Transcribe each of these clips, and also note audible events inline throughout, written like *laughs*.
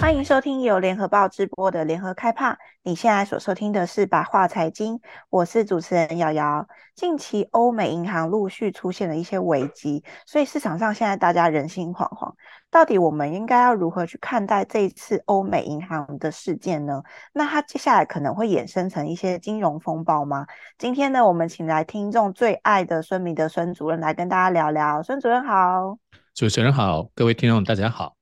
欢迎收听由联合报直播的联合开帕。你现在所收听的是白话财经，我是主持人瑶瑶。近期欧美银行陆续出现了一些危机，所以市场上现在大家人心惶惶。到底我们应该要如何去看待这一次欧美银行的事件呢？那它接下来可能会衍生成一些金融风暴吗？今天呢，我们请来听众最爱的孙明德孙主任来跟大家聊聊。孙主任好，主持人好，各位听众大家好。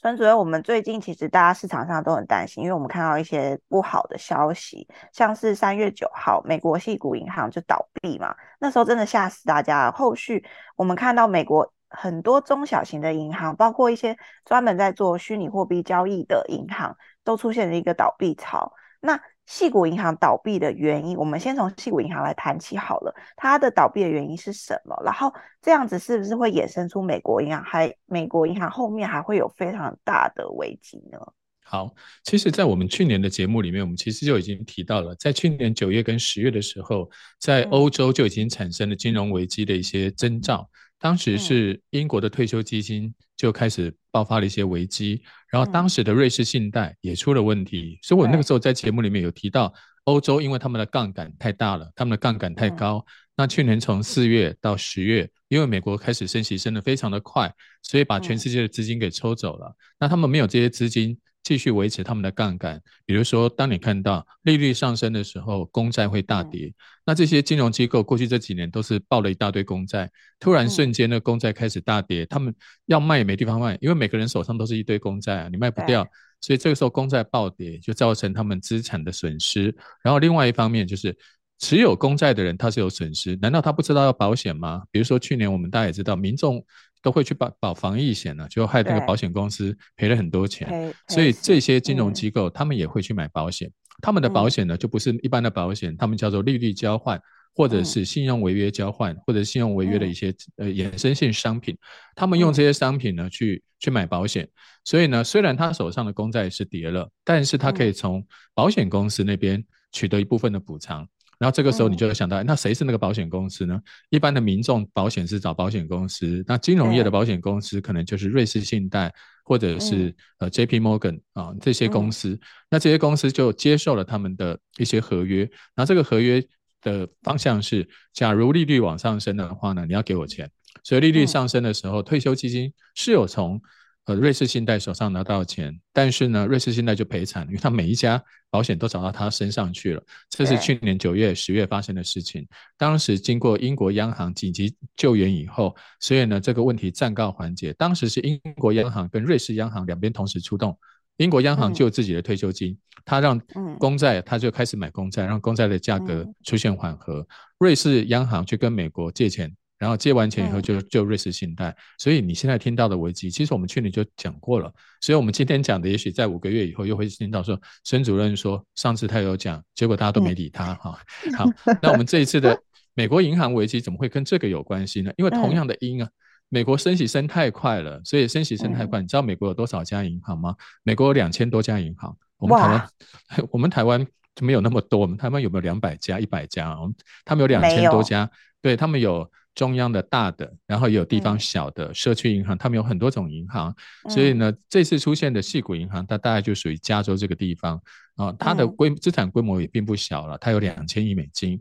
孙主任，我们最近其实大家市场上都很担心，因为我们看到一些不好的消息，像是三月九号美国系股银行就倒闭嘛，那时候真的吓死大家了。后续我们看到美国很多中小型的银行，包括一些专门在做虚拟货币交易的银行，都出现了一个倒闭潮。那矽谷银行倒闭的原因，我们先从矽谷银行来谈起好了。它的倒闭的原因是什么？然后这样子是不是会衍生出美国银行还美国银行后面还会有非常大的危机呢？好，其实，在我们去年的节目里面，我们其实就已经提到了，在去年九月跟十月的时候，在欧洲就已经产生了金融危机的一些征兆。当时是英国的退休基金就开始爆发了一些危机，然后当时的瑞士信贷也出了问题，所以我那个时候在节目里面有提到，欧洲因为他们的杠杆太大了，他们的杠杆太高。那去年从四月到十月，因为美国开始升息升得非常的快，所以把全世界的资金给抽走了。那他们没有这些资金。继续维持他们的杠杆，比如说，当你看到利率上升的时候，公债会大跌。那这些金融机构过去这几年都是抱了一大堆公债，突然瞬间的，公债开始大跌，他们要卖也没地方卖，因为每个人手上都是一堆公债啊，你卖不掉，所以这个时候公债暴跌，就造成他们资产的损失。然后另外一方面就是持有公债的人他是有损失，难道他不知道要保险吗？比如说去年我们大家也知道，民众。都会去保保防疫险呢，就害那个保险公司赔了很多钱，所以这些金融机构、嗯、他们也会去买保险，他们的保险呢就不是一般的保险，他们叫做利率交换，或者是信用违约交换，或者信用违约的一些呃衍生性商品，他们用这些商品呢去去买保险，所以呢虽然他手上的公债是跌了，但是他可以从保险公司那边取得一部分的补偿。然后这个时候你就会想到，那谁是那个保险公司呢？一般的民众保险是找保险公司，那金融业的保险公司可能就是瑞士信贷或者是呃 JP Morgan 啊这些公司。那这些公司就接受了他们的一些合约，然后这个合约的方向是，假如利率往上升的话呢，你要给我钱。所以利率上升的时候，退休基金是有从。呃，瑞士信贷手上拿到钱，但是呢，瑞士信贷就赔惨，因为他每一家保险都找到他身上去了。这是去年九月、十月发生的事情。当时经过英国央行紧急救援以后，所以呢，这个问题暂告缓解。当时是英国央行跟瑞士央行两边同时出动，英国央行救自己的退休金，他让公债，他就开始买公债，让公债的价格出现缓和。瑞士央行去跟美国借钱。然后借完钱以后就就瑞士信贷，所以你现在听到的危机，其实我们去年就讲过了。所以我们今天讲的，也许在五个月以后又会听到说，孙主任说上次他有讲，结果大家都没理他哈。好，那我们这一次的 *laughs* 美国银行危机怎么会跟这个有关系呢？因为同样的因啊，美国升息升太快了，所以升息升太快。你知道美国有多少家银行吗？美国有两千多家银行，我们台湾 *laughs* 我们台湾就没有那么多，我们台湾有没有两百家、一百家？我们他们有两千多家，对他们有。中央的大的，然后也有地方小的社区银行，他们有很多种银行，所以呢，这次出现的细谷银行，它大概就属于加州这个地方。啊，它的规资产规模也并不小了，它有两千亿美金。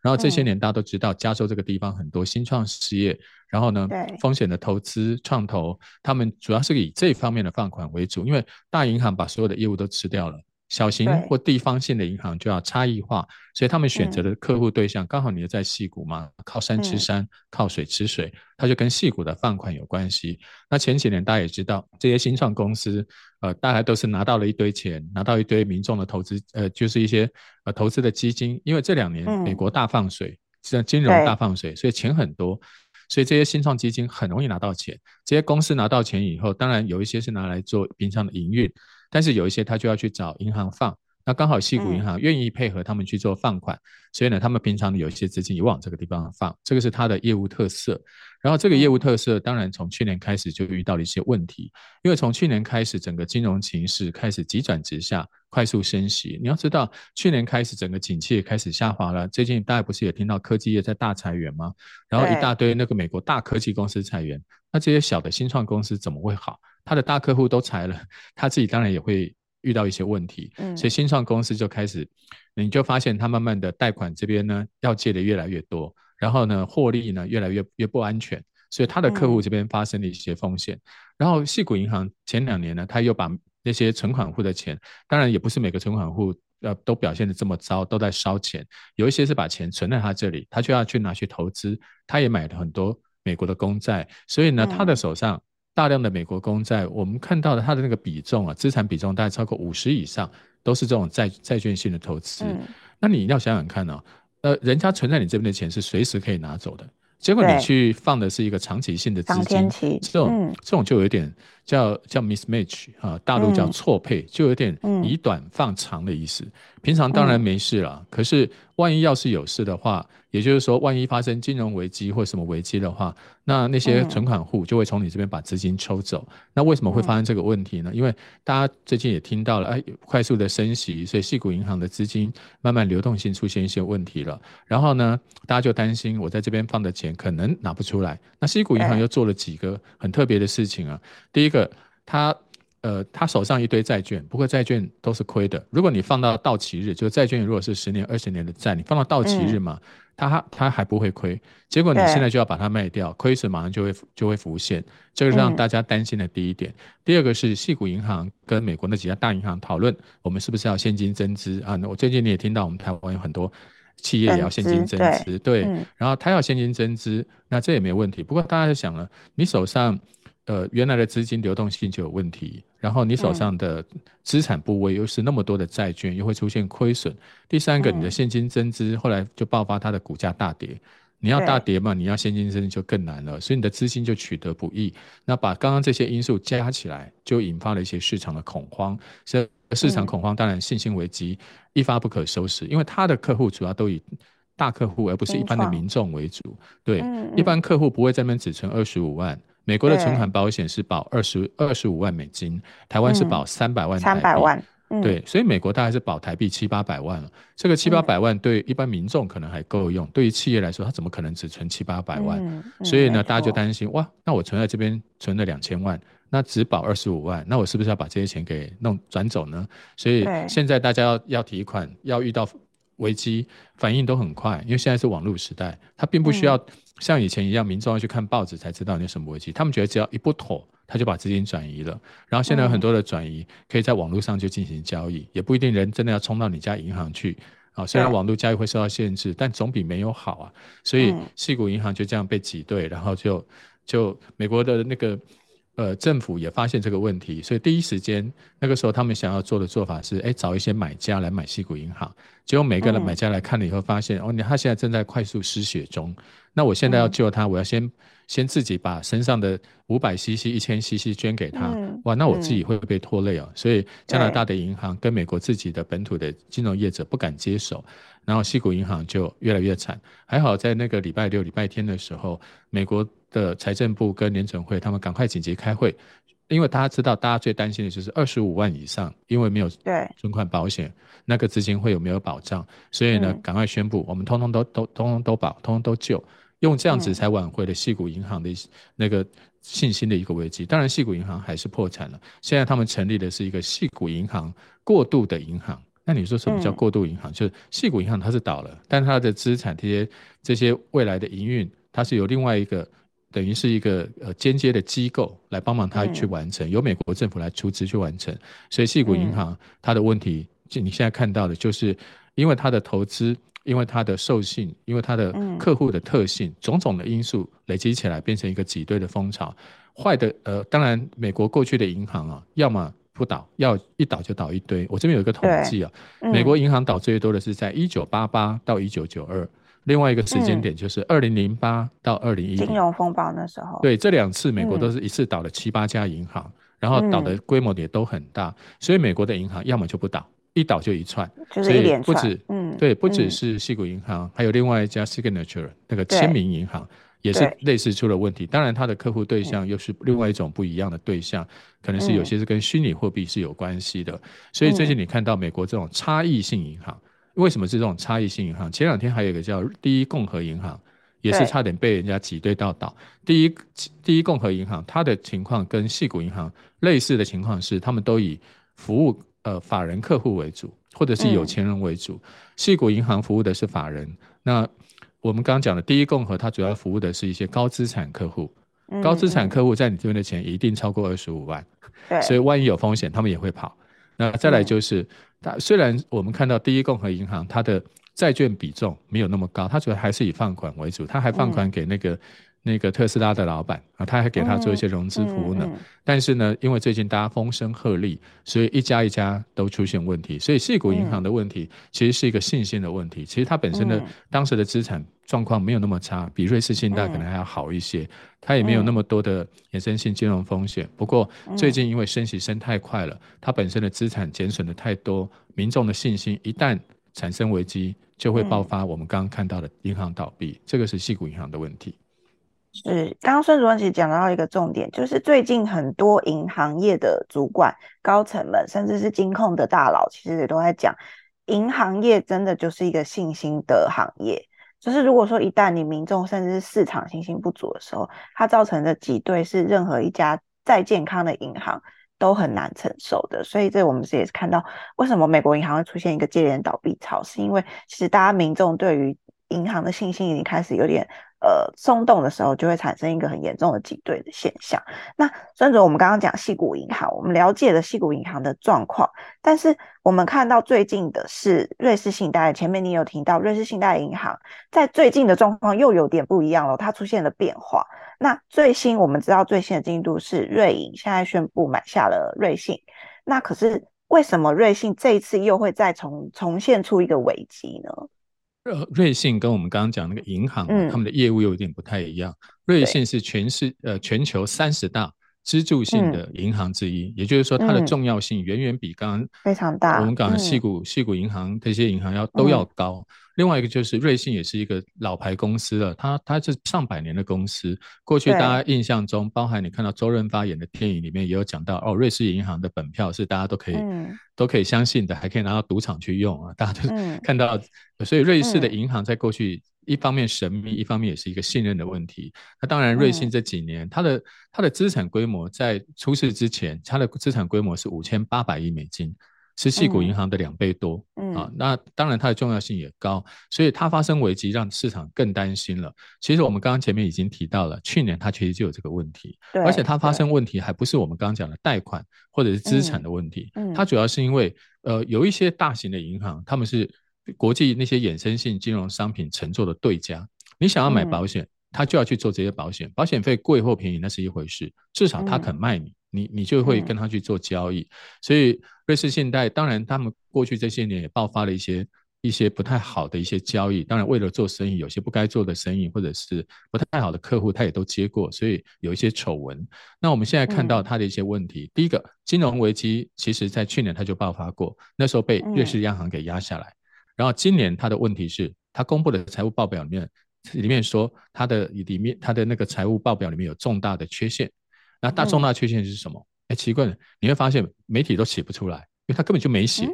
然后这些年大家都知道，加州这个地方很多新创事业，然后呢，风险的投资创投，他们主要是以这方面的放款为主，因为大银行把所有的业务都吃掉了。小型或地方性的银行就要差异化，所以他们选择的客户对象刚好你在矽谷嘛，靠山吃山，靠水吃水，它就跟矽谷的放款有关系。那前几年大家也知道，这些新创公司，呃，大概都是拿到了一堆钱，拿到一堆民众的投资，呃，就是一些呃投资的基金，因为这两年美国大放水，像金融大放水，所以钱很多，所以这些新创基金很容易拿到钱。这些公司拿到钱以后，当然有一些是拿来做平常的营运。但是有一些他就要去找银行放，那刚好矽谷银行愿意配合他们去做放款，嗯、所以呢，他们平常有一些资金也往这个地方放，这个是它的业务特色。然后这个业务特色当然从去年开始就遇到了一些问题，因为从去年开始整个金融形势开始急转直下，快速升息。你要知道，去年开始整个景气也开始下滑了。最近大家不是也听到科技业在大裁员吗？然后一大堆那个美国大科技公司裁员，那这些小的新创公司怎么会好？他的大客户都裁了，*laughs* 他自己当然也会。遇到一些问题，所以新创公司就开始，你就发现他慢慢的贷款这边呢要借的越来越多，然后呢获利呢越来越越不安全，所以他的客户这边发生了一些风险。然后矽谷银行前两年呢，他又把那些存款户的钱，当然也不是每个存款户呃都表现的这么糟，都在烧钱，有一些是把钱存在他这里，他就要去拿去投资，他也买了很多美国的公债，所以呢他的手上。大量的美国公债，我们看到的它的那个比重啊，资产比重大概超过五十以上，都是这种债债券性的投资。嗯、那你要想想看呢、哦，呃，人家存在你这边的钱是随时可以拿走的，结果你去放的是一个长期性的资金，这种、嗯、这种就有点叫叫 mismatch 啊，大陆叫错配，嗯、就有点以短放长的意思。嗯、平常当然没事了，嗯、可是万一要是有事的话。也就是说，万一发生金融危机或什么危机的话，那那些存款户就会从你这边把资金抽走。嗯、那为什么会发生这个问题呢？嗯、因为大家最近也听到了，哎，快速的升息，所以细谷银行的资金慢慢流动性出现一些问题了。然后呢，大家就担心我在这边放的钱可能拿不出来。那细谷银行又做了几个很特别的事情啊。第一个，他呃，他手上一堆债券，不过债券都是亏的。如果你放到到期日，就是债券如果是十年、二十年的债，你放到到期日嘛。嗯他他还不会亏，结果你现在就要把它卖掉，亏损马上就会就会浮现，这个是让大家担心的第一点。第二个是细谷银行跟美国那几家大银行讨论，我们是不是要现金增资啊？我最近你也听到，我们台湾有很多企业也要现金增资，对，然后他要现金增资，那这也没问题。不过大家就想了，你手上。呃，原来的资金流动性就有问题，然后你手上的资产部位又是那么多的债券，又会出现亏损。第三个，你的现金增资后来就爆发它的股价大跌，你要大跌嘛，你要现金增资就更难了，所以你的资金就取得不易。那把刚刚这些因素加起来，就引发了一些市场的恐慌。所以市场恐慌，当然信心危机一发不可收拾，因为他的客户主要都以大客户而不是一般的民众为主。对，一般客户不会在那边只存二十五万。美国的存款保险是保二十二十五万美金，台湾是保三百万台币。三百万，嗯、对，所以美国大概是保台币七八百万了。这个七八百万对一般民众可能还够用，嗯、对于企业来说，他怎么可能只存七八百万？所以呢，大家就担心哇，那我存在这边存了两千万，那只保二十五万，那我是不是要把这些钱给弄转走呢？所以现在大家要要提款，要遇到危机，反应都很快，因为现在是网络时代，它并不需要、嗯。像以前一样，民众要去看报纸才知道你有什么危机。他们觉得只要一不妥，他就把资金转移了。然后现在有很多的转移可以在网络上就进行交易，也不一定人真的要冲到你家银行去啊。虽然网络交易会受到限制，但总比没有好啊。所以矽谷银行就这样被挤兑，然后就就美国的那个。呃，政府也发现这个问题，所以第一时间那个时候，他们想要做的做法是，哎，找一些买家来买西谷银行。结果每个人买家来看了以后，发现、嗯、哦，你他现在正在快速失血中。那我现在要救他，嗯、我要先先自己把身上的五百 CC、一千 CC 捐给他。嗯、哇，那我自己会不会被拖累哦？嗯、所以加拿大的银行跟美国自己的本土的金融业者不敢接手，然后西谷银行就越来越惨。还好在那个礼拜六、礼拜天的时候，美国。的财政部跟联准会，他们赶快紧急开会，因为大家知道，大家最担心的就是二十五万以上，因为没有存款保险，那个资金会有没有保障？所以呢，赶快宣布，我们通通都都通通都保，通通都救，用这样子才挽回了细谷银行的那个信心的一个危机。当然，细谷银行还是破产了。现在他们成立的是一个细谷银行过渡的银行。那你说什么叫过渡银行？就是细谷银行它是倒了，但它的资产这些这些未来的营运，它是有另外一个。等于是一个呃间接的机构来帮忙他去完成，嗯、由美国政府来出资去完成。所以矽谷银行它的问题，就你现在看到的，就是因为它的投资，因为它的授信，因为它的客户的特性，嗯、种种的因素累积起来，变成一个挤兑的风潮。坏的呃，当然美国过去的银行啊，要么不倒，要一倒就倒一堆。我这边有一个统计啊，嗯、美国银行倒最多的是在一九八八到一九九二。另外一个时间点就是二零零八到二零一零金融风暴那时候，对，这两次美国都是一次倒了七八家银行，嗯、然后倒的规模也都很大，所以美国的银行要么就不倒，一倒就一串，就是一连串，所以不止，嗯，对，不只是西谷银行，嗯、还有另外一家 Signature 那个签名银行。也是类似出了问题，当然它的客户对象又是另外一种不一样的对象，嗯、可能是有些是跟虚拟货币是有关系的。嗯、所以最近你看到美国这种差异性银行，嗯、为什么是这种差异性银行？前两天还有一个叫第一共和银行，也是差点被人家挤兑到倒。第一第一共和银行，它的情况跟细谷银行类似的情况是，他们都以服务呃法人客户为主，或者是有钱人为主。矽谷、嗯、银行服务的是法人，那。我们刚刚讲的第一共和，它主要服务的是一些高资产客户，嗯、高资产客户在你这边的钱一定超过二十五万，所以万一有风险，他们也会跑。那再来就是，它、嗯、虽然我们看到第一共和银行它的债券比重没有那么高，它主要还是以放款为主，它还放款给那个。嗯那个特斯拉的老板啊，他还给他做一些融资服务呢。但是呢，因为最近大家风声鹤唳，所以一家一家都出现问题。所以矽谷银行的问题其实是一个信心的问题。其实它本身的、嗯、当时的资产状况没有那么差，比瑞士信贷可能还要好一些。它也没有那么多的衍生性金融风险。不过最近因为升息升太快了，它本身的资产减损的太多，民众的信心一旦产生危机，就会爆发我们刚刚看到的银行倒闭。这个是矽谷银行的问题。是，刚刚孙主任其实讲到一个重点，就是最近很多银行业的主管、高层们，甚至是金控的大佬，其实也都在讲，银行业真的就是一个信心的行业。就是如果说一旦你民众甚至是市场信心不足的时候，它造成的挤兑是任何一家再健康的银行都很难承受的。所以这我们是也是看到，为什么美国银行会出现一个接连倒闭潮，是因为其实大家民众对于银行的信心已经开始有点。呃，松动的时候就会产生一个很严重的挤兑的现象。那孙主任，我们刚刚讲矽谷银行，我们了解了矽谷银行的状况，但是我们看到最近的是瑞士信贷。前面你有提到瑞士信贷银行在最近的状况又有点不一样了，它出现了变化。那最新我们知道最新的进度是瑞银现在宣布买下了瑞信。那可是为什么瑞信这一次又会再重重现出一个危机呢？瑞信跟我们刚刚讲那个银行，他们的业务又有点不太一样。瑞信是全市呃全球三十大支柱性的银行之一，也就是说它的重要性远远比刚刚非常大。我们讲的系股系股银行这些银行要都要高。另外一个就是瑞信也是一个老牌公司了，它它是上百年的公司。过去大家印象中，包含你看到周润发演的电影里面也有讲到哦，瑞士银行的本票是大家都可以、嗯、都可以相信的，还可以拿到赌场去用啊，*laughs* 大家都看到。嗯、所以瑞士的银行在过去一方面神秘，一方面也是一个信任的问题。那当然，瑞信这几年它的它的资产规模在出事之前，它的资产规模是五千八百亿美金。是系股银行的两倍多，嗯，啊，那当然它的重要性也高，所以它发生危机让市场更担心了。其实我们刚刚前面已经提到了，去年它其实就有这个问题，对，而且它发生问题还不是我们刚刚讲的贷款或者是资产的问题，嗯，它主要是因为呃有一些大型的银行，他们是国际那些衍生性金融商品承做的对家，你想要买保险，他就要去做这些保险，保险费贵或便宜那是一回事，至少他肯卖你。你你就会跟他去做交易，嗯、所以瑞士信贷当然他们过去这些年也爆发了一些一些不太好的一些交易，当然为了做生意，有些不该做的生意或者是不太好的客户，他也都接过，所以有一些丑闻。那我们现在看到他的一些问题，嗯、第一个金融危机，其实在去年他就爆发过，那时候被瑞士央行给压下来，嗯、然后今年他的问题是，他公布的财务报表里面里面说他的里面他的那个财务报表里面有重大的缺陷。那大重大缺陷是什么？哎、嗯，奇怪了，你会发现媒体都写不出来，因为他根本就没写。嗯、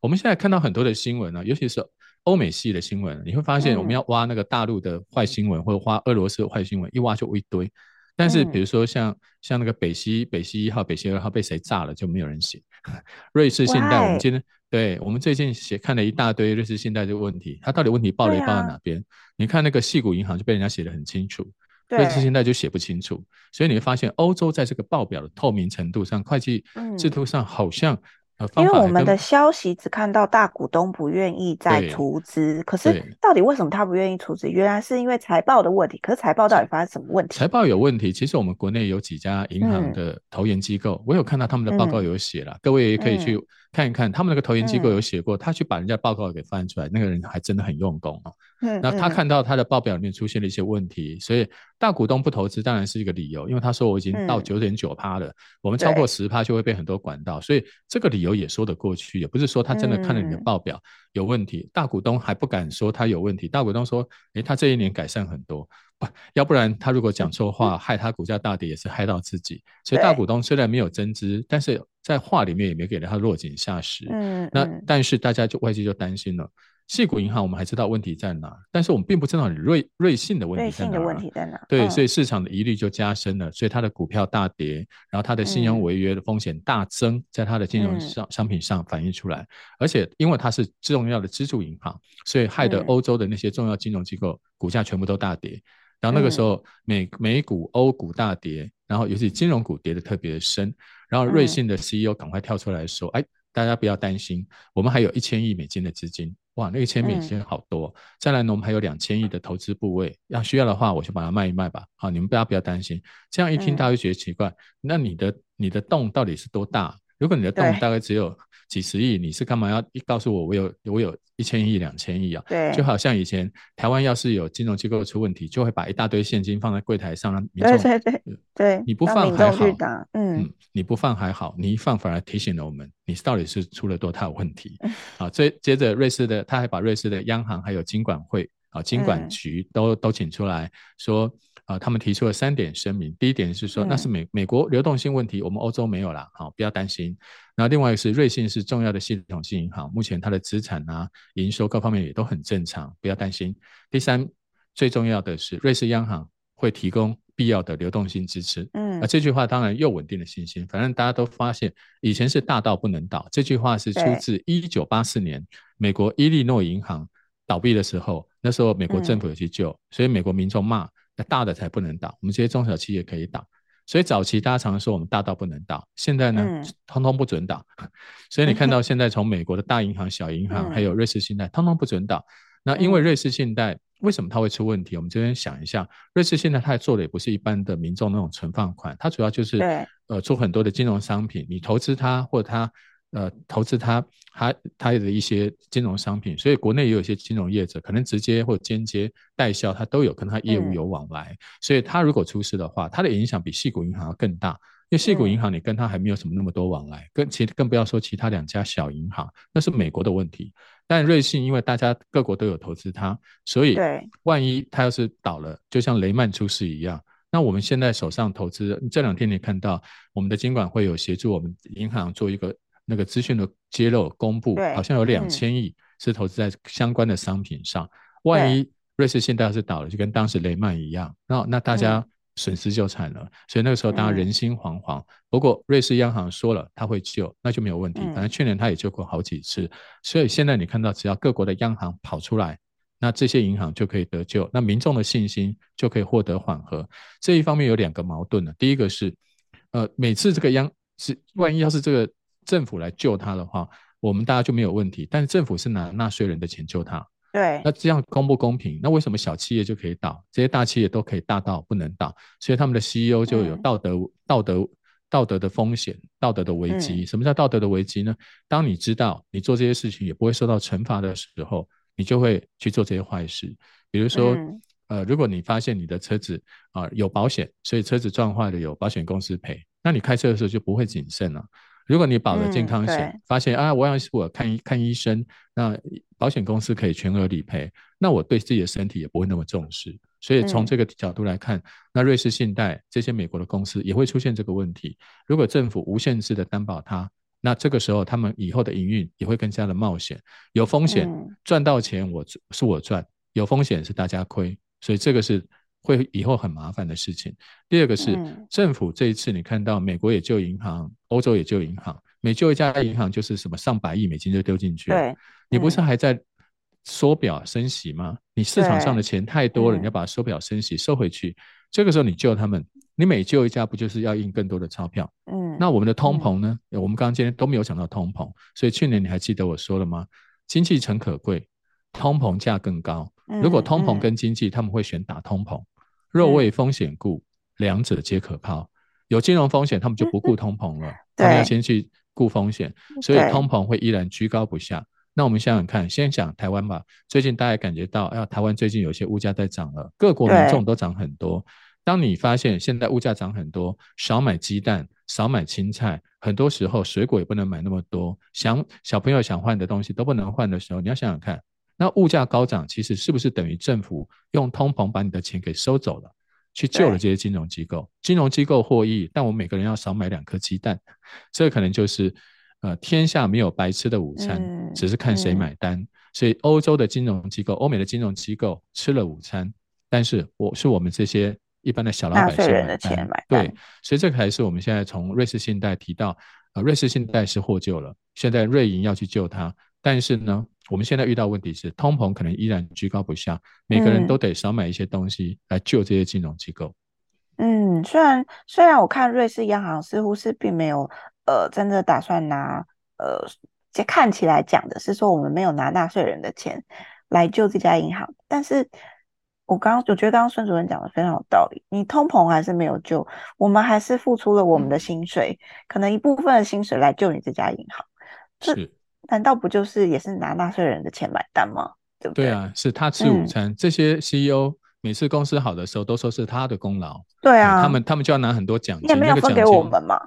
我们现在看到很多的新闻呢，尤其是欧美系的新闻，你会发现我们要挖那个大陆的坏新闻，嗯、或者挖俄罗斯的坏新闻，一挖就一堆。但是比如说像、嗯、像那个北溪北溪一号、北溪二号被谁炸了，就没有人写。*laughs* 瑞士信贷，我们今天对我们最近写看了一大堆瑞士信贷这个问题，它到底问题爆雷爆在哪边？啊、你看那个细谷银行就被人家写得很清楚。瑞士信贷就写不清楚，所以你会发现欧洲在这个报表的透明程度上、会计制度上好像呃，因为我们的消息只看到大股东不愿意再出资，可是到底为什么他不愿意出资？原来是因为财报的问题。可是财报到底发生什么问题？财报有问题。其实我们国内有几家银行的投研机构，我有看到他们的报告有写了，各位也可以去看一看，他们那个投研机构有写过，他去把人家报告给翻出来，那个人还真的很用功哦。嗯，那他看到他的报表里面出现了一些问题，所以大股东不投资当然是一个理由，因为他说我已经到九点九趴了，我们超过十趴就会被很多管道，所以这个理由也说得过去，也不是说他真的看了你的报表有问题，大股东还不敢说他有问题，大股东说，诶，他这一年改善很多。不，要不然他如果讲错话，害他股价大跌，也是害到自己。所以大股东虽然没有增资，但是在话里面也没给了他落井下石。嗯，那但是大家就外界就担心了。矽谷银行我们还知道问题在哪，但是我们并不知道瑞瑞信的问题在哪。瑞信的问题在哪？对，所以市场的疑虑就加深了，所以它的股票大跌，然后它的信用违约的风险大增，在它的金融商商品上反映出来。而且因为它是重要的支柱银行，所以害得欧洲的那些重要金融机构股价全部都大跌。然后那个时候美，美美股、欧股大跌，然后尤其金融股跌得特别深。然后瑞信的 CEO 赶快跳出来说：“哎，大家不要担心，我们还有一千亿美金的资金，哇，那一千美金好多。再来呢，我们还有两千亿的投资部位，要需要的话，我就把它卖一卖吧。好，你们不要不要担心。这样一听，大家就觉得奇怪，那你的你的洞到底是多大？如果你的洞大概只有……几十亿，你是干嘛要一告诉我，我有我有一千亿、两千亿啊？对，就好像以前台湾要是有金融机构出问题，就会把一大堆现金放在柜台上，让民众对对对对，你不放还好，嗯，嗯，你不放还好，你一放反而提醒了我们，你到底是出了多大问题？啊，接接着瑞士的，他还把瑞士的央行还有金管会啊、金管局都、嗯、都请出来说。啊，他们提出了三点声明。第一点是说，那是美美国流动性问题，我们欧洲没有啦，好，不要担心。然后另外一个是瑞信是重要的系统性银行，目前它的资产啊、营收各方面也都很正常，不要担心。第三，最重要的是瑞士央行会提供必要的流动性支持。嗯，啊，这句话当然又稳定了信心。反正大家都发现，以前是大到不能倒。这句话是出自一九八四年美国伊利诺银行倒闭的时候，那时候美国政府有去救，所以美国民众骂。那大的才不能倒，我们这些中小企业可以倒。所以早期大家常说我们大到不能倒，现在呢，嗯、*laughs* 通通不准倒。*laughs* 所以你看到 *laughs* 现在从美国的大银行、小银行，还有瑞士信贷，通通不准倒。那因为瑞士信贷为什么它会出问题？我们这边想一下，瑞士信贷它做的也不是一般的民众那种存放款，它主要就是呃做很多的金融商品，你投资它或者它。呃，投资它，它它的一些金融商品，所以国内也有一些金融业者，可能直接或间接代销，它都有跟它业务有往来。嗯、所以它如果出事的话，它的影响比细股银行要更大，因为矽谷银行你跟它还没有什么那么多往来，嗯、跟其更不要说其他两家小银行，那是美国的问题。但瑞信因为大家各国都有投资它，所以万一它要是倒了，就像雷曼出事一样，那我们现在手上投资，这两天你看到我们的监管会有协助我们银行做一个。那个资讯的揭露公布，好像有两千亿是投资在相关的商品上。万一瑞士信贷是倒了，就跟当时雷曼一样，那那大家损失就惨了。所以那个时候大家人心惶惶。不过瑞士央行说了他会救，那就没有问题。反正去年他也救过好几次，所以现在你看到只要各国的央行跑出来，那这些银行就可以得救，那民众的信心就可以获得缓和。这一方面有两个矛盾呢，第一个是，呃，每次这个央是万一要是这个。政府来救他的话，我们大家就没有问题。但是政府是拿纳税人的钱救他，对，那这样公不公平？那为什么小企业就可以倒，这些大企业都可以大到不能倒？所以他们的 CEO 就有道德、嗯、道德、道德的风险、道德的危机。什么叫道德的危机呢？当你知道你做这些事情也不会受到惩罚的时候，你就会去做这些坏事。比如说，嗯、呃，如果你发现你的车子啊、呃、有保险，所以车子撞坏了有保险公司赔，那你开车的时候就不会谨慎了。如果你保了健康险，嗯、发现啊，我要是我看医看医生，那保险公司可以全额理赔，那我对自己的身体也不会那么重视。所以从这个角度来看，嗯、那瑞士信贷这些美国的公司也会出现这个问题。如果政府无限制的担保它，那这个时候他们以后的营运也会更加的冒险，有风险赚到钱我是我赚，有风险是大家亏，所以这个是。会以后很麻烦的事情。第二个是政府这一次，你看到美国也救银行，欧洲也救银行，每救一家银行就是什么上百亿美金就丢进去。对，你不是还在缩表升息吗？你市场上的钱太多了，你要把缩表升息收回去。这个时候你救他们，你每救一家不就是要印更多的钞票？嗯，那我们的通膨呢？我们刚刚今天都没有讲到通膨，所以去年你还记得我说了吗？经济诚可贵，通膨价更高。如果通膨跟经济，他们会选打通膨。若为风险顾，两者皆可抛。有金融风险，他们就不顾通膨了，他们要先去顾风险，所以通膨会依然居高不下。那我们想想看，先讲台湾吧。最近大家感觉到，哎呀，台湾最近有些物价在涨了，各国民众都涨很多。当你发现现在物价涨很多，少买鸡蛋，少买青菜，很多时候水果也不能买那么多，想小朋友想换的东西都不能换的时候，你要想想看，那物价高涨，其实是不是等于政府用通膨把你的钱给收走了，去救了这些金融机构？金融机构获益，但我们每个人要少买两颗鸡蛋，这可能就是。呃，天下没有白吃的午餐，嗯、只是看谁买单。嗯、所以，欧洲的金融机构、欧美的金融机构吃了午餐，但是我是我们这些一般的小老百姓买单。钱买单。对，所以这个还是我们现在从瑞士信贷提到，呃，瑞士信贷是获救了，现在瑞银要去救它。但是呢，我们现在遇到问题是，通膨可能依然居高不下，每个人都得少买一些东西来救这些金融机构。嗯，虽然虽然我看瑞士央行似乎是并没有。呃，真的打算拿呃，这看起来讲的是说我们没有拿纳税人的钱来救这家银行，但是我刚刚我觉得刚刚孙主任讲的非常有道理，你通膨还是没有救，我们还是付出了我们的薪水，嗯、可能一部分的薪水来救你这家银行，这是难道不就是也是拿纳税人的钱买单吗？对不对？对啊，是他吃午餐，嗯、这些 CEO。每次公司好的时候，都说是他的功劳。对啊，他们他们就要拿很多奖金，也没有分给我们嘛。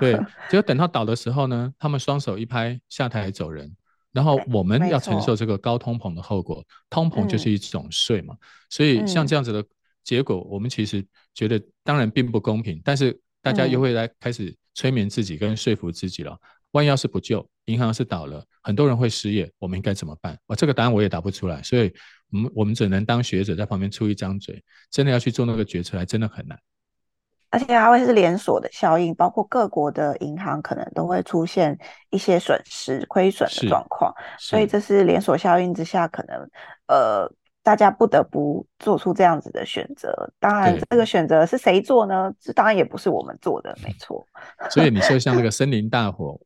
对，*laughs* 结果等到倒的时候呢，他们双手一拍，下台走人。然后我们要承受这个高通膨的后果，通膨就是一种税嘛。所以像这样子的结果，我们其实觉得当然并不公平，但是大家又会来开始催眠自己跟说服自己了。万一要是不救，银行是倒了，很多人会失业，我们应该怎么办？我这个答案我也答不出来，所以。我们我们只能当学者在旁边出一张嘴，真的要去做那个决策，还真的很难。而且还会是连锁的效应，包括各国的银行可能都会出现一些损失、亏损的状况。所以这是连锁效应之下，可能呃大家不得不做出这样子的选择。当然，这个选择是谁做呢？这当然也不是我们做的，没错。所以你 *laughs* 说像那个森林大火，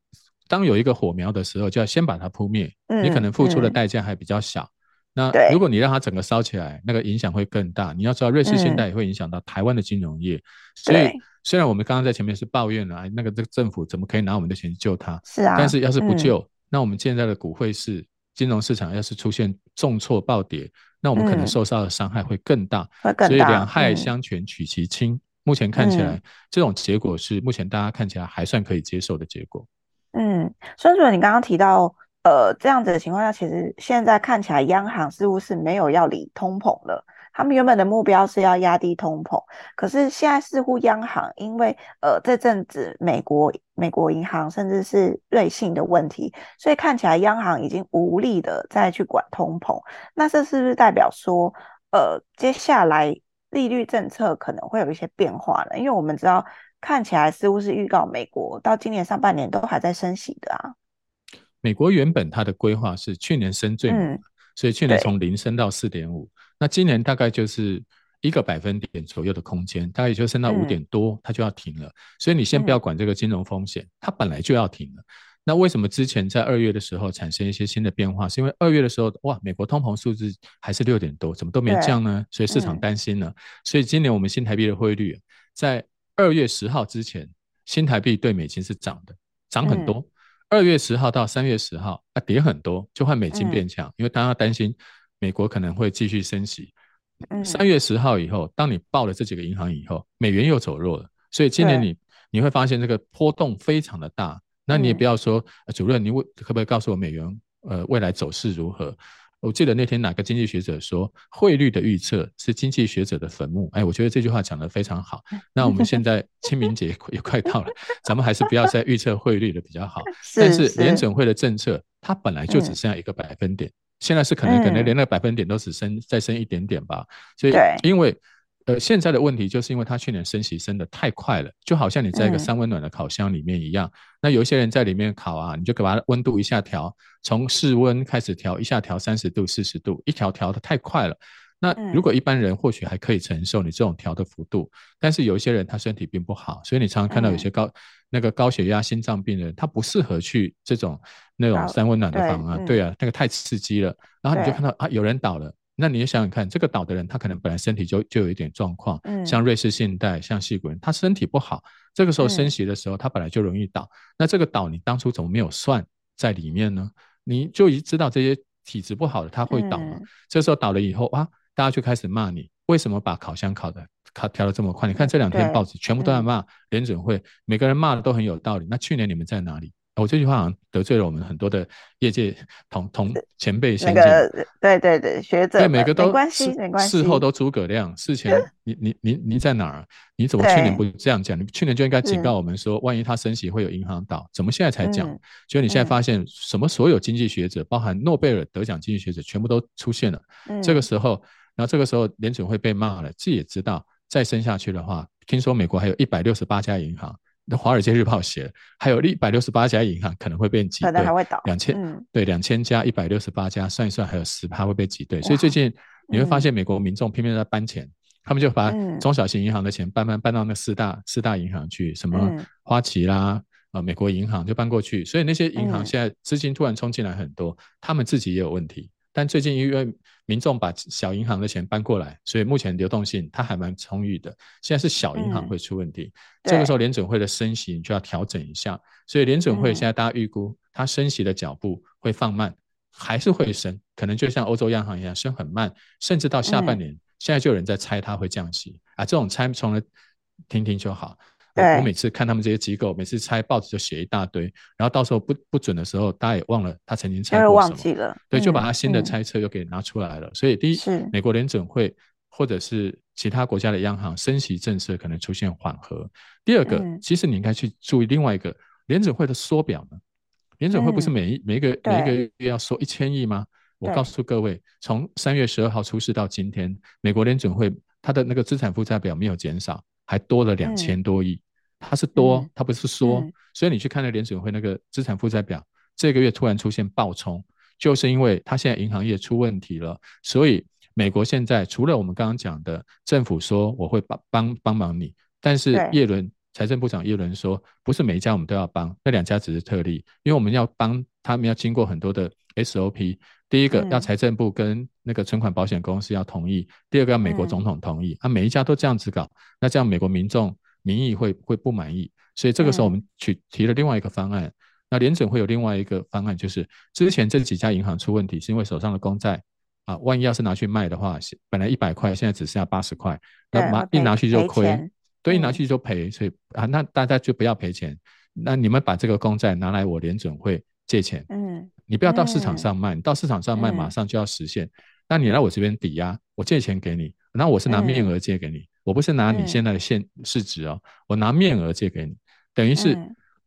当有一个火苗的时候，就要先把它扑灭。嗯、你可能付出的代价还比较小。嗯那如果你让它整个烧起来，那个影响会更大。你要知道，瑞士信贷也会影响到台湾的金融业。所以，虽然我们刚刚在前面是抱怨了，那个这个政府怎么可以拿我们的钱去救它？是啊。但是要是不救，那我们现在的股汇市、金融市场要是出现重挫暴跌，那我们可能受到的伤害会更大。所以两害相权取其轻。目前看起来，这种结果是目前大家看起来还算可以接受的结果。嗯，孙主任，你刚刚提到。呃，这样子的情况下，其实现在看起来央行似乎是没有要理通膨了。他们原本的目标是要压低通膨，可是现在似乎央行因为呃这阵子美国美国银行甚至是瑞信的问题，所以看起来央行已经无力的再去管通膨。那这是不是代表说，呃，接下来利率政策可能会有一些变化呢？因为我们知道看起来似乎是预告美国到今年上半年都还在升息的啊。美国原本它的规划是去年升最猛，嗯、所以去年从零升到四点五，那今年大概就是一个百分点左右的空间，大概也就升到五点多，它就要停了。嗯、所以你先不要管这个金融风险，它本来就要停了。那为什么之前在二月的时候产生一些新的变化？是因为二月的时候，哇，美国通膨数字还是六点多，怎么都没降呢？所以市场担心了。嗯、所以今年我们新台币的汇率在二月十号之前，新台币对美金是涨的，涨很多。嗯二月十号到三月十号啊，跌很多，就换美金变强，嗯、因为大家担心美国可能会继续升息。三、嗯、月十号以后，当你报了这几个银行以后，美元又走弱了，所以今年你你会发现这个波动非常的大。那你也不要说，嗯、主任，你为可不可以告诉我美元呃未来走势如何？我记得那天哪个经济学者说，汇率的预测是经济学者的坟墓。哎，我觉得这句话讲得非常好。那我们现 *laughs* 在清明节也快到了，咱们还是不要再预测汇率的比较好。*laughs* 但是联准会的政策，它本来就只剩下一个百分点，现在是可能可能连那个百分点都只升再升一点点吧。所以因为。呃，现在的问题就是因为它去年升息升的太快了，就好像你在一个三温暖的烤箱里面一样。嗯、那有一些人在里面烤啊，你就把它温度一下调，从室温开始调，一下调三十度、四十度，一调调的太快了。那如果一般人或许还可以承受你这种调的幅度，但是有一些人他身体并不好，所以你常常看到有些高、嗯、那个高血压、心脏病人，他不适合去这种那种三温暖的房啊。对，对啊，那个太刺激了。然后你就看到啊，有人倒了。那你也想想看，这个倒的人，他可能本来身体就就有一点状况，嗯，像瑞士信贷，像细谷人，他身体不好，这个时候升息的时候，他本来就容易倒。嗯、那这个倒，你当初怎么没有算在里面呢？你就已知道这些体质不好的他会倒了，嗯、这时候倒了以后啊，大家就开始骂你，为什么把烤箱烤的烤调的这么快？你看这两天报纸全部都在骂联准会，每个人骂的都很有道理。那去年你们在哪里？我这句话好像得罪了我们很多的业界同同前辈先进、那个，对对对，学者对每个都没关系，没关系。事后都诸葛亮，事前 *laughs* 你你你你在哪儿？你怎么去年不这样讲？你去年就应该警告我们说，万一他升息会有银行倒，怎么现在才讲？就、嗯、你现在发现什么？所有经济学者，包含诺贝尔得奖经济学者，全部都出现了。嗯、这个时候，然后这个时候联准会被骂了，自己也知道，再升下去的话，听说美国还有一百六十八家银行。那《华尔街日报》写，还有一百六十八家银行可能会被挤兑，可能还会倒。两千、嗯、对两千家，一百六十八家，算一算还有十趴会被挤兑。所以最近你会发现，美国民众偏偏在搬钱，嗯、他们就把中小型银行的钱搬搬搬到那四大四大银行去，什么花旗啦、呃美国银行就搬过去。所以那些银行现在资金突然冲进来很多，他们自己也有问题。但最近因为民众把小银行的钱搬过来，所以目前流动性它还蛮充裕的。现在是小银行会出问题，嗯、这个时候联准会的升息你就要调整一下。所以联准会现在大家预估它升息的脚步会放慢，还是会升，可能就像欧洲央行一样升很慢，甚至到下半年，现在就有人在猜它会降息啊。这种猜从来听听就好。我每次看他们这些机构，每次拆报纸就写一大堆，然后到时候不不准的时候，大家也忘了他曾经拆过什么，忘记了，对，就把他新的猜测又给拿出来了。所以第一，美国联准会或者是其他国家的央行升息政策可能出现缓和。第二个，其实你应该去注意另外一个联准会的缩表呢。联准会不是每一每一个每一个月要缩一千亿吗？我告诉各位，从三月十二号出事到今天，美国联准会它的那个资产负债表没有减少，还多了两千多亿。它是多，它不是缩，嗯。嗯、所以你去看那联准会那个资产负债表，这个月突然出现暴冲，就是因为它现在银行业出问题了，所以美国现在除了我们刚刚讲的政府说我会帮帮帮忙你，但是耶伦财政部长耶伦说，不是每一家我们都要帮，那两家只是特例，因为我们要帮他们要经过很多的 SOP，第一个要财政部跟那个存款保险公司要同意，第二个要美国总统同意，啊，每一家都这样子搞，那这样美国民众。民意会会不满意，所以这个时候我们去提了另外一个方案。嗯、那联准会有另外一个方案，就是之前这几家银行出问题，是因为手上的公债啊，万一要是拿去卖的话，本来一百块，现在只剩下八十块，那拿一拿去就亏，对，一拿去就赔，所以啊，那大家就不要赔钱。那你们把这个公债拿来我联准会借钱，嗯，你不要到市场上卖，你到市场上卖马上就要实现。嗯、那你来我这边抵押，我借钱给你，那我是拿面额借给你。嗯我不是拿你现在的现市值哦，嗯、我拿面额借给你，等于是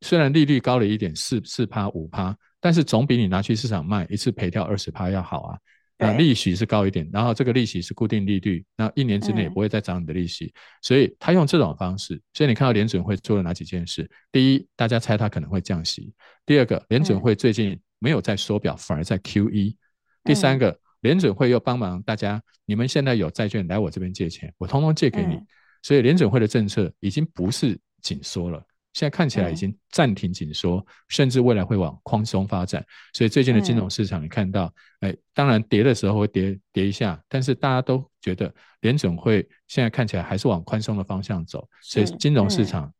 虽然利率高了一点，四四趴五趴，但是总比你拿去市场卖一次赔掉二十趴要好啊。那利息是高一点，然后这个利息是固定利率，那一年之内也不会再涨你的利息，嗯、所以他用这种方式。所以你看到联准会做了哪几件事？第一，大家猜他可能会降息；第二个，联准会最近没有在缩表，反而在 QE；第三个。联准会又帮忙大家，你们现在有债券来我这边借钱，我通通借给你。嗯、所以联准会的政策已经不是紧缩了，现在看起来已经暂停紧缩，嗯、甚至未来会往宽松发展。所以最近的金融市场，你看到，嗯、哎，当然跌的时候会跌跌一下，但是大家都觉得联准会现在看起来还是往宽松的方向走，所以金融市场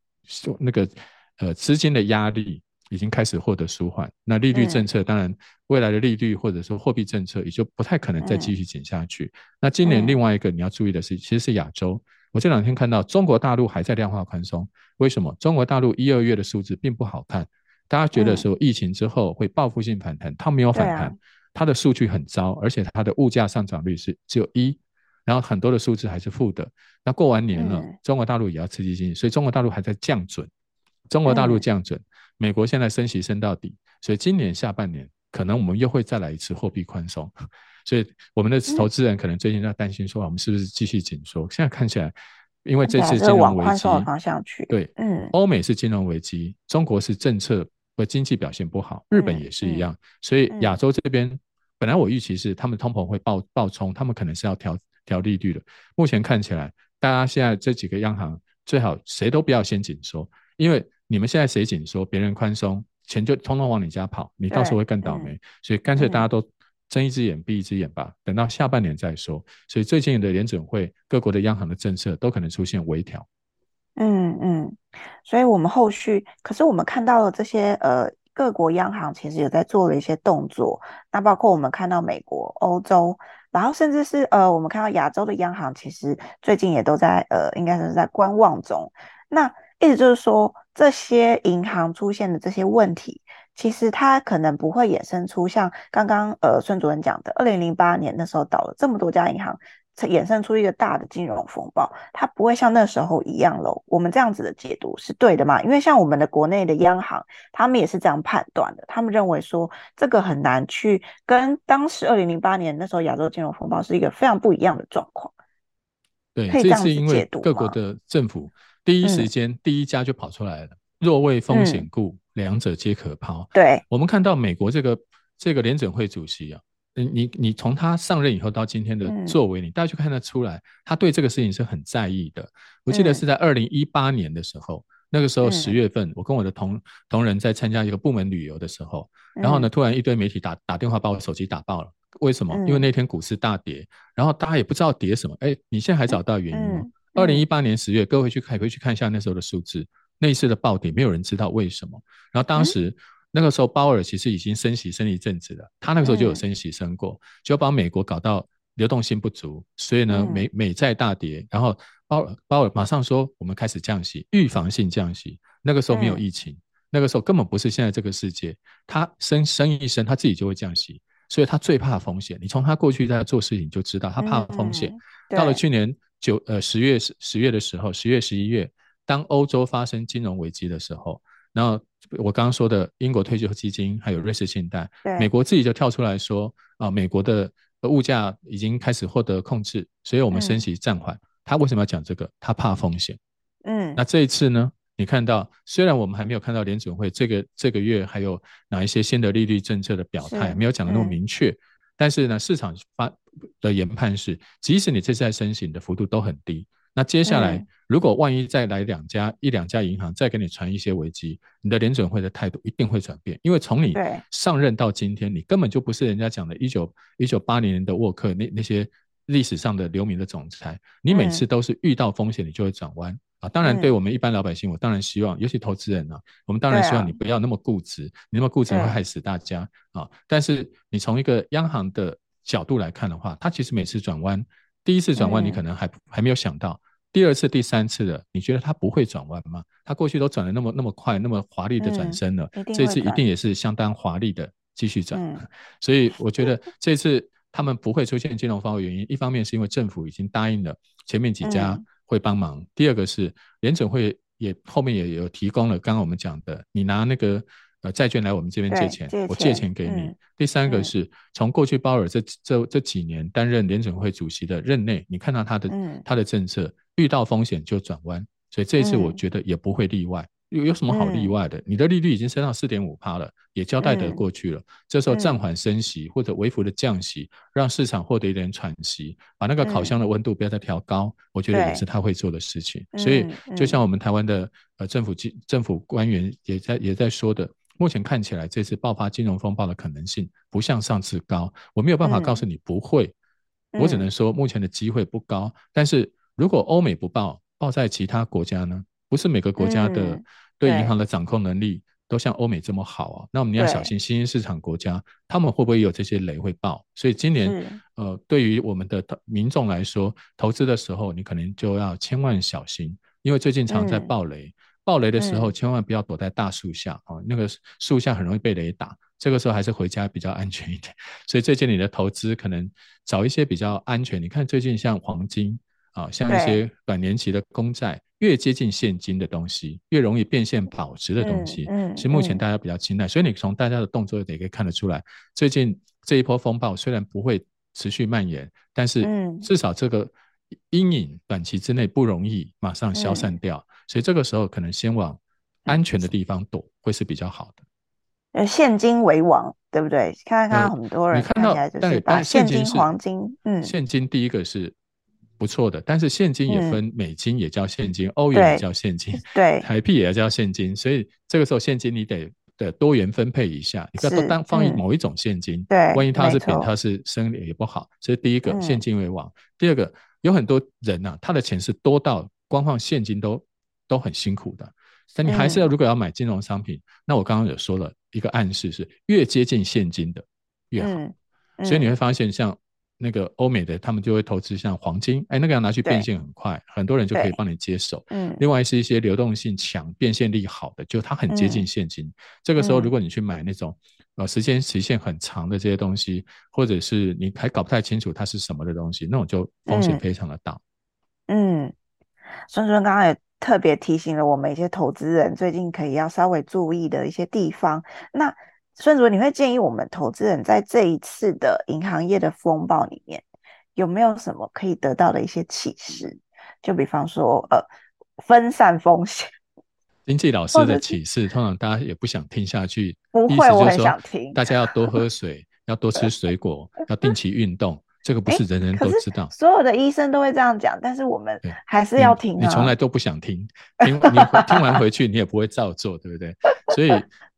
那个呃资金的压力。已经开始获得舒缓，那利率政策当然未来的利率或者说货币政策也就不太可能再继续减下去。那今年另外一个你要注意的是，其实是亚洲。我这两天看到中国大陆还在量化宽松，为什么？中国大陆一二月的数字并不好看，大家觉得说疫情之后会报复性反弹，它没有反弹，它的数据很糟，而且它的物价上涨率是只有一，然后很多的数字还是负的。那过完年了，中国大陆也要刺激经济，所以中国大陆还在降准，中国大陆降准。美国现在升息升到底，所以今年下半年可能我们又会再来一次货币宽松，*laughs* 所以我们的投资人可能最近在担心说，我们是不是继续紧缩？现在看起来，因为这次金融危机，对，嗯，欧美是金融危机，中国是政策和经济表现不好，日本也是一样，所以亚洲这边本来我预期是他们通膨会爆爆冲，他们可能是要调调利率的。目前看起来，大家现在这几个央行最好谁都不要先紧缩，因为。你们现在谁紧缩，别人宽松，钱就通通往你家跑，你到时候会更倒霉。所以干脆大家都睁一只眼闭一只眼吧，等到下半年再说。所以最近的联准会各国的央行的政策都可能出现微调。嗯嗯，所以我们后续，可是我们看到了这些呃各国央行其实也在做了一些动作，那包括我们看到美国、欧洲，然后甚至是呃我们看到亚洲的央行，其实最近也都在呃应该是在观望中。那意思就是说，这些银行出现的这些问题。其实它可能不会衍生出像刚刚呃孙主任讲的，二零零八年那时候倒了这么多家银行，衍生出一个大的金融风暴，它不会像那时候一样喽。我们这样子的解读是对的吗？因为像我们的国内的央行，他们也是这样判断的，他们认为说这个很难去跟当时二零零八年那时候亚洲金融风暴是一个非常不一样的状况。对？这次因为各国的政府第一时间、嗯、第一家就跑出来了，若为风险故。嗯两者皆可抛。对，我们看到美国这个这个联准会主席啊，你你从他上任以后到今天的作为，你大家就看得出来，他对这个事情是很在意的。我记得是在二零一八年的时候，那个时候十月份，我跟我的同同仁在参加一个部门旅游的时候，然后呢，突然一堆媒体打打电话把我手机打爆了。为什么？因为那天股市大跌，然后大家也不知道跌什么。哎，你现在还找到原因吗？二零一八年十月，各位去看，回去看一下那时候的数字。那一次的暴跌，没有人知道为什么。然后当时、嗯、那个时候，鲍尔其实已经升息升一阵子了，他那个时候就有升息升过，就把美国搞到流动性不足，所以呢，美美债大跌。然后鲍尔鲍尔马上说，我们开始降息，预防性降息。那个时候没有疫情，那个时候根本不是现在这个世界。他升升一升，他自己就会降息，所以他最怕风险。你从他过去在做事情就知道，他怕风险。到了去年九呃十月十十月的时候，十月十一月。当欧洲发生金融危机的时候，然后我刚刚说的英国退休基金还有瑞士信贷，美国自己就跳出来说啊，美国的物价已经开始获得控制，所以我们升息暂缓。他为什么要讲这个？他怕风险。嗯，那这一次呢？你看到，虽然我们还没有看到联准会这个这个月还有哪一些新的利率政策的表态，没有讲的那么明确，但是呢，市场发的研判是，即使你这次在升息的幅度都很低。那接下来，如果万一再来两家、一两家银行再给你传一些危机，你的联准会的态度一定会转变，因为从你上任到今天，你根本就不是人家讲的一九一九八零年的沃克那那些历史上的留名的总裁，你每次都是遇到风险你就会转弯啊。当然，对我们一般老百姓，我当然希望，尤其投资人呢，我们当然希望你不要那么固执，你那么固执会害死大家啊。但是你从一个央行的角度来看的话，它其实每次转弯。第一次转弯，你可能还、嗯、还没有想到；第二次、第三次的，你觉得它不会转弯吗？它过去都转得那么那么快、那么华丽的转身了，嗯、这次一定也是相当华丽的继续转。嗯、所以我觉得 *laughs* 这次他们不会出现金融风暴的原因，一方面是因为政府已经答应了前面几家会帮忙；嗯、第二个是联准会也后面也有提供了刚刚我们讲的，你拿那个。呃，债券来我们这边借钱，借钱我借钱给你。嗯、第三个是从过去鲍尔这这这几年担任联准会主席的任内，你看到他的、嗯、他的政策遇到风险就转弯，所以这一次我觉得也不会例外。有、嗯、有什么好例外的？你的利率已经升到四点五趴了，也交代得过去了。嗯、这时候暂缓升息或者微幅的降息，让市场获得一点喘息，把那个烤箱的温度不要再调高，嗯、我觉得也是他会做的事情。所以就像我们台湾的呃政府政府官员也在也在说的。目前看起来，这次爆发金融风暴的可能性不像上次高。我没有办法告诉你不会，嗯、我只能说目前的机会不高。嗯、但是如果欧美不爆，爆在其他国家呢？不是每个国家的对银行的掌控能力都像欧美这么好啊。那我们要小心新兴市场国家，他们会不会有这些雷会爆？所以今年，呃，对于我们的民众来说，投资的时候你可能就要千万小心，因为最近常在爆雷。爆雷的时候，千万不要躲在大树下啊、嗯哦！那个树下很容易被雷打，这个时候还是回家比较安全一点。所以最近你的投资可能找一些比较安全。你看最近像黄金啊、哦，像一些短年期的公债，越接近现金的东西，越容易变现保值的东西，嗯，其实目前大家比较青睐。所以你从大家的动作也可以看得出来，最近这一波风暴虽然不会持续蔓延，但是至少这个阴影短期之内不容易马上消散掉。嗯所以这个时候可能先往安全的地方躲，会是比较好的。呃，现金为王，对不对？看看很多人看起来就是把现金、黄金，嗯，现金第一个是不错的，但是现金也分美金也叫现金，欧元也叫现金，对，台币也要叫现金。所以这个时候现金你得的多元分配一下，你不要单放一某一种现金，对、嗯，万一它是贬，它是升也不好。所以第一个，现金为王。第二个，有很多人呐、啊，他的钱是多到光放现金都都很辛苦的。但你还是要，如果要买金融商品，那我刚刚有说了一个暗示是，越接近现金的越好。所以你会发现像。那个欧美的，他们就会投资像黄金，哎，那个要拿去变现很快，很多人就可以帮你接手。嗯，另外是一些流动性强、变现力好的，就它很接近现金。嗯、这个时候，如果你去买那种呃时间期限很长的这些东西，或者是你还搞不太清楚它是什么的东西，那种就风险非常的大。嗯，孙主任刚刚也特别提醒了我们一些投资人最近可以要稍微注意的一些地方。那孙主任，你会建议我们投资人在这一次的银行业的风暴里面，有没有什么可以得到的一些启示？就比方说，呃，分散风险。经济老师的启示，通常大家也不想听下去。不会，我很想听。大家要多喝水，要多吃水果，要定期运动。这个不是人人都知道。所有的医生都会这样讲，但是我们还是要听啊。你从来都不想听，听你听完回去，你也不会照做，对不对？所以。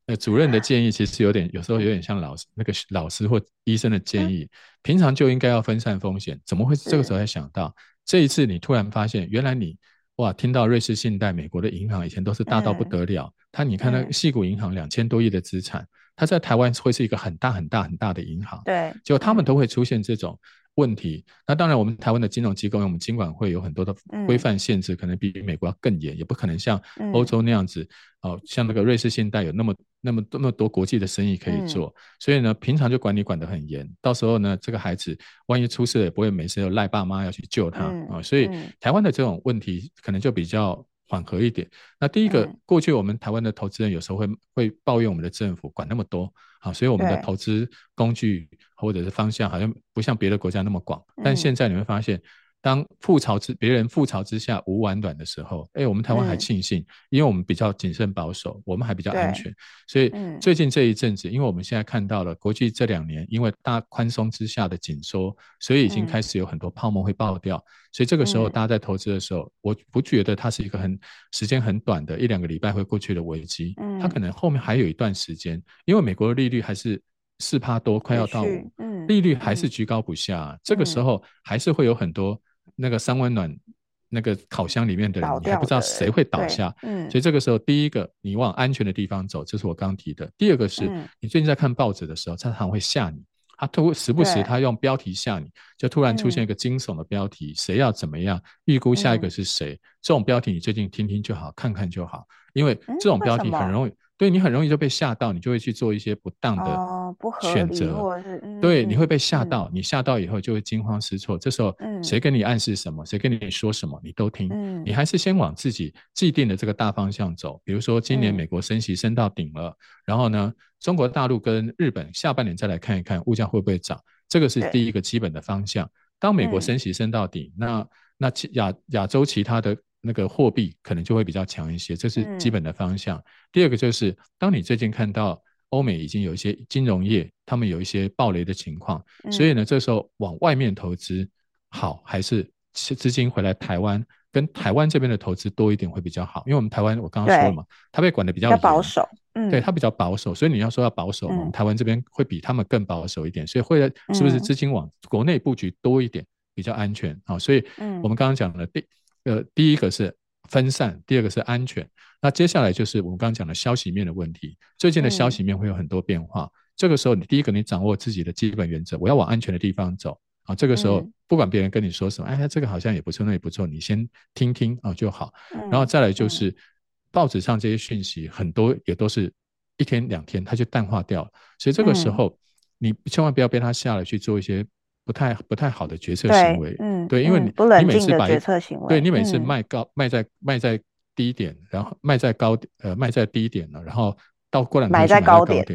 呃，主任的建议其实有点，有时候有点像老师那个老师或医生的建议。平常就应该要分散风险，怎么会这个时候才想到？这一次你突然发现，原来你哇，听到瑞士信贷、美国的银行以前都是大到不得了，他你看那细谷银行两千多亿的资产，它在台湾会是一个很大很大很大的银行，对，就他们都会出现这种。问题，那当然，我们台湾的金融机构，我们金管会有很多的规范限制，可能比美国要更严，也不可能像欧洲那样子，哦，像那个瑞士信贷有那么那么那么多国际的生意可以做，所以呢，平常就管理管得很严，到时候呢，这个孩子万一出事了，也不会没事又赖爸妈要去救他啊，所以台湾的这种问题可能就比较缓和一点。那第一个，过去我们台湾的投资人有时候会会抱怨我们的政府管那么多。好，所以我们的投资工具或者是方向好像不像别的国家那么广，但现在你会发现，当覆巢之别人覆巢之下无完卵的时候，哎，我们台湾还庆幸，因为我们比较谨慎保守，我们还比较安全，所以最近这一阵子，因为我们现在看到了国际这两年因为大宽松之下的紧缩，所以已经开始有很多泡沫会爆掉，所以这个时候大家在投资的时候，我不觉得它是一个很时间很短的一两个礼拜会过去的危机，它可能后面还有一段时间，因为美国的利率还是四趴多，快要到五，利率还是。居高不下，这个时候还是会有很多。那个三温暖，那个烤箱里面的人，你还不知道谁会倒下。嗯，所以这个时候，第一个你往安全的地方走，这是我刚提的。第二个是你最近在看报纸的时候，他常常会吓你，他突时不时他用标题吓你，就突然出现一个惊悚的标题，谁要怎么样，预估下一个是谁，这种标题你最近听听就好，看看就好，因为这种标题很容易。所以你很容易就被吓到，你就会去做一些不当的选择，哦嗯、对，你会被吓到，嗯、你吓到以后就会惊慌失措。嗯、这时候，谁跟你暗示什么，谁跟你说什么，你都听。嗯、你还是先往自己既定的这个大方向走。比如说，今年美国升息升到顶了，嗯、然后呢，中国大陆跟日本下半年再来看一看物价会不会涨，这个是第一个基本的方向。当美国升息升到底，那那其亚亚洲其他的。那个货币可能就会比较强一些，这是基本的方向。嗯、第二个就是，当你最近看到欧美已经有一些金融业，他们有一些暴雷的情况，嗯、所以呢，这时候往外面投资好，还是资金回来台湾，跟台湾这边的投资多一点会比较好。因为我们台湾，我刚刚说了嘛，它被管得比较保守，嗯，对，它比较保守，所以你要说要保守，嗯、我们台湾这边会比他们更保守一点，所以会是不是资金往国内布局多一点比较安全？啊，所以我们刚刚讲的第。呃，第一个是分散，第二个是安全。那接下来就是我们刚刚讲的消息面的问题。最近的消息面会有很多变化，嗯、这个时候你第一个你掌握自己的基本原则，我要往安全的地方走啊。这个时候不管别人跟你说什么，嗯、哎，这个好像也不错，那也不错，你先听听啊就好。然后再来就是、嗯、报纸上这些讯息很多也都是一天两天它就淡化掉了，所以这个时候你千万不要被它吓了去做一些。不太不太好的决策行为，嗯，对，因为你你每次把决策行为，对你每次卖高卖在卖在低点，然后卖在高，呃，卖在低点了，然后到过两天买在高点，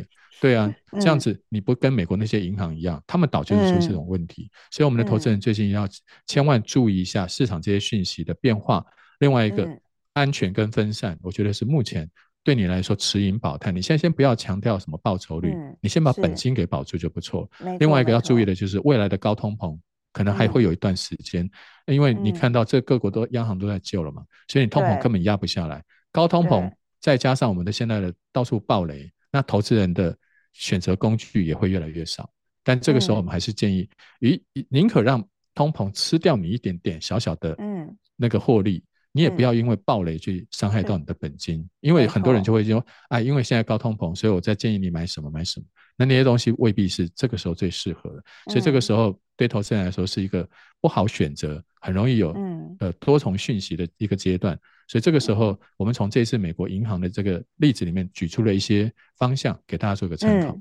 对啊，这样子你不跟美国那些银行一样，他们早就是出这种问题，所以我们的投资人最近要千万注意一下市场这些讯息的变化。另外一个安全跟分散，我觉得是目前。对你来说，持盈保泰。你现在先不要强调什么报酬率，嗯、你先把本金给保住就不错。另外一个要注意的就是未来的高通膨，可能还会有一段时间，嗯、因为你看到这各国都央行都在救了嘛，所以你通膨根本压不下来。高通膨再加上我们的现在的到处暴雷，那投资人的选择工具也会越来越少。但这个时候，我们还是建议，与宁可让通膨吃掉你一点点小小的嗯那个获利。你也不要因为暴雷去伤害到你的本金，嗯、因为很多人就会说，哎，因为现在高通膨，所以我在建议你买什么买什么。那那些东西未必是这个时候最适合的，所以这个时候对投资人来说是一个不好选择，很容易有呃多重讯息的一个阶段。所以这个时候，我们从这次美国银行的这个例子里面举出了一些方向，给大家做一个参考。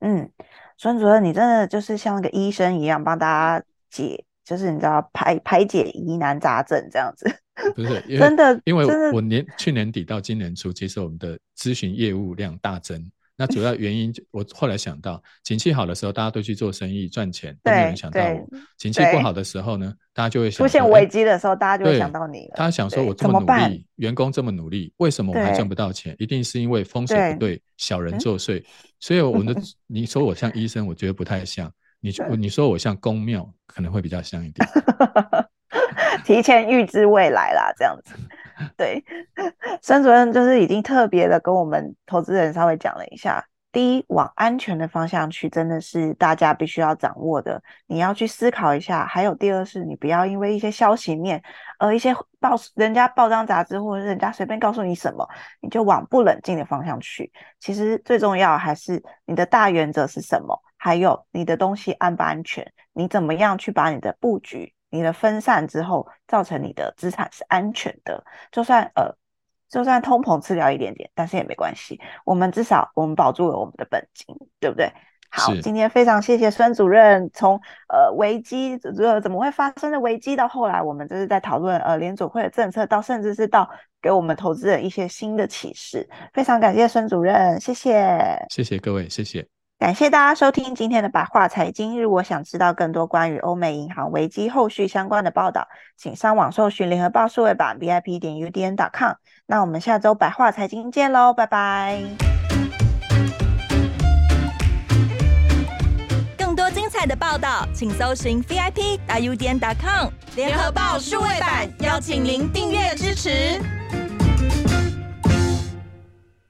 嗯，嗯，孙主任，你真的就是像那个医生一样，帮大家解，就是你知道排排解疑难杂症这样子。不是，真的，因为我年去年底到今年初，其实我们的咨询业务量大增。那主要原因，我后来想到，景气好的时候，大家都去做生意赚钱，都没有人想到我。景气不好的时候呢，大家就会想出现危机的时候，大家就会想到你了。大家想说，我这么努力，员工这么努力，为什么我还赚不到钱？一定是因为风水不对，小人作祟。所以我们的，*laughs* 你说我像医生，我觉得不太像。你你说我像宫庙，可能会比较像一点。*laughs* *laughs* 提前预知未来啦，这样子，对，孙主任就是已经特别的跟我们投资人稍微讲了一下。第一，往安全的方向去，真的是大家必须要掌握的，你要去思考一下。还有第二是，你不要因为一些消息面，呃，一些报人家报章杂志或者人家随便告诉你什么，你就往不冷静的方向去。其实最重要还是你的大原则是什么，还有你的东西安不安全，你怎么样去把你的布局。你的分散之后，造成你的资产是安全的。就算呃，就算通膨吃掉一点点，但是也没关系。我们至少我们保住了我们的本金，对不对？好，今天非常谢谢孙主任，从呃危机呃怎么会发生的危机，到后来我们就是在讨论呃联总会的政策，到甚至是到给我们投资人一些新的启示。非常感谢孙主任，谢谢，谢谢各位，谢谢。感谢大家收听今天的白话财经。如果想知道更多关于欧美银行危机后续相关的报道，请上网搜寻联合报数位版 VIP 点 UDN.com。那我们下周白话财经见喽，拜拜！更多精彩的报道，请搜寻 VIP 点 UDN.com 联合报数位版，邀请您订阅支持。